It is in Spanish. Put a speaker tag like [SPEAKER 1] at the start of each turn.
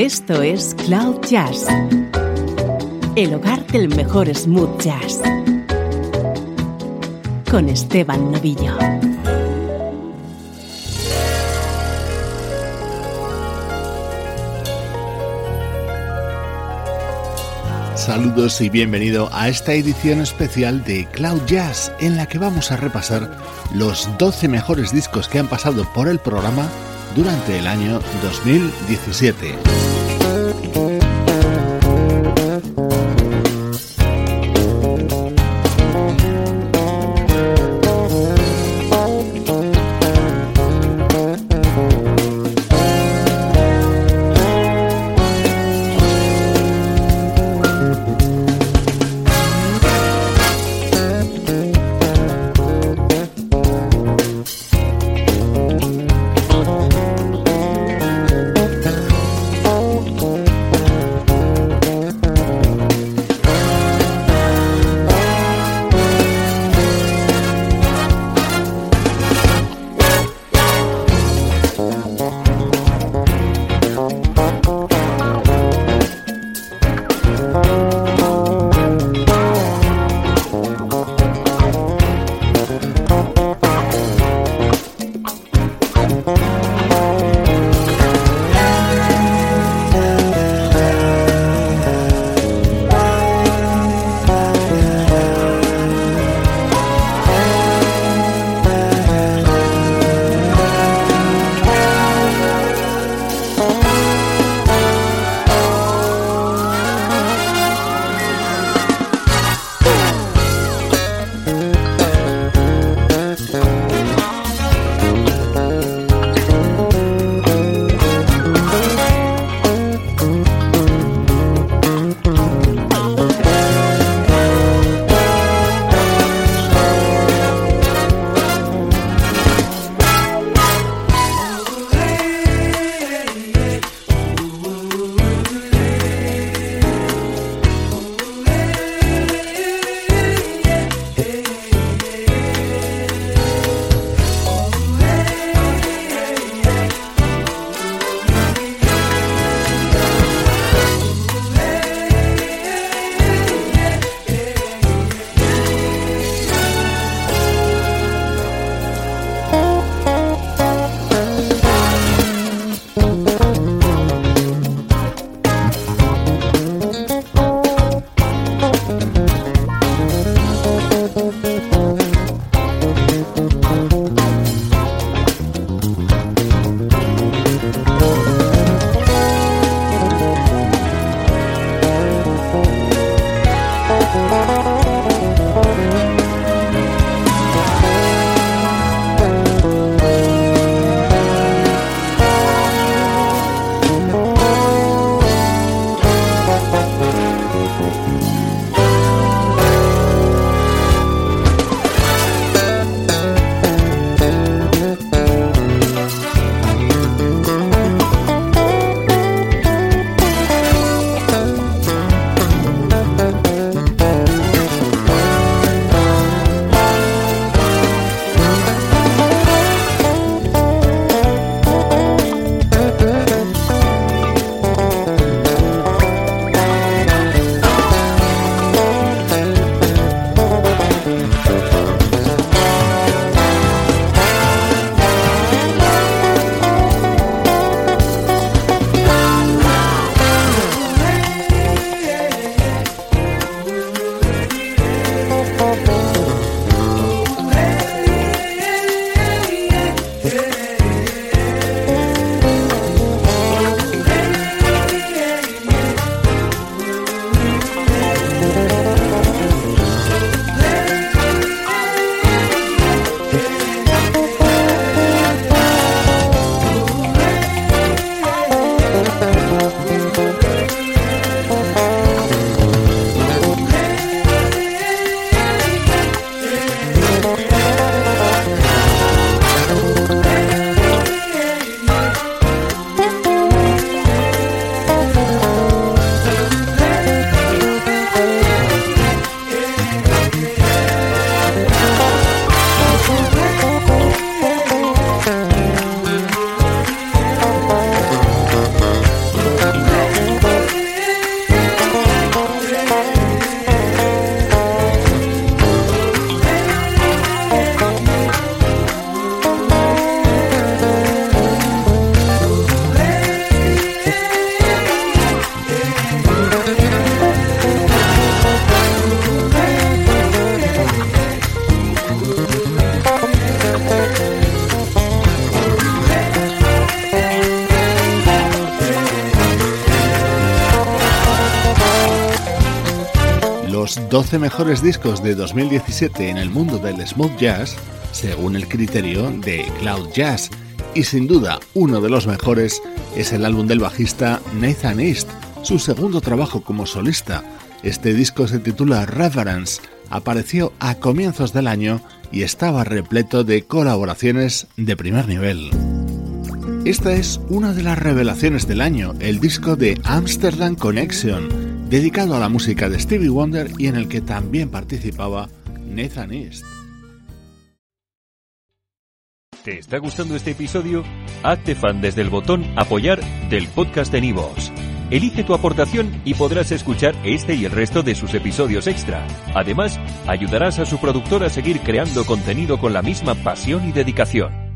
[SPEAKER 1] Esto es Cloud Jazz, el hogar del mejor smooth jazz, con Esteban Novillo.
[SPEAKER 2] Saludos y bienvenido a esta edición especial de Cloud Jazz en la que vamos a repasar los 12 mejores discos que han pasado por el programa durante el año 2017. 12 mejores discos de 2017 en el mundo del smooth jazz, según el criterio de Cloud Jazz, y sin duda uno de los mejores es el álbum del bajista Nathan East, su segundo trabajo como solista. Este disco se titula Reverence, apareció a comienzos del año y estaba repleto de colaboraciones de primer nivel. Esta es una de las revelaciones del año, el disco de Amsterdam Connection, dedicado a la música de Stevie Wonder y en el que también participaba Nathan East.
[SPEAKER 3] ¿Te está gustando este episodio? Hazte fan desde el botón apoyar del podcast de Nivos. Elige tu aportación y podrás escuchar este y el resto de sus episodios extra. Además, ayudarás a su productor a seguir creando contenido con la misma pasión y dedicación.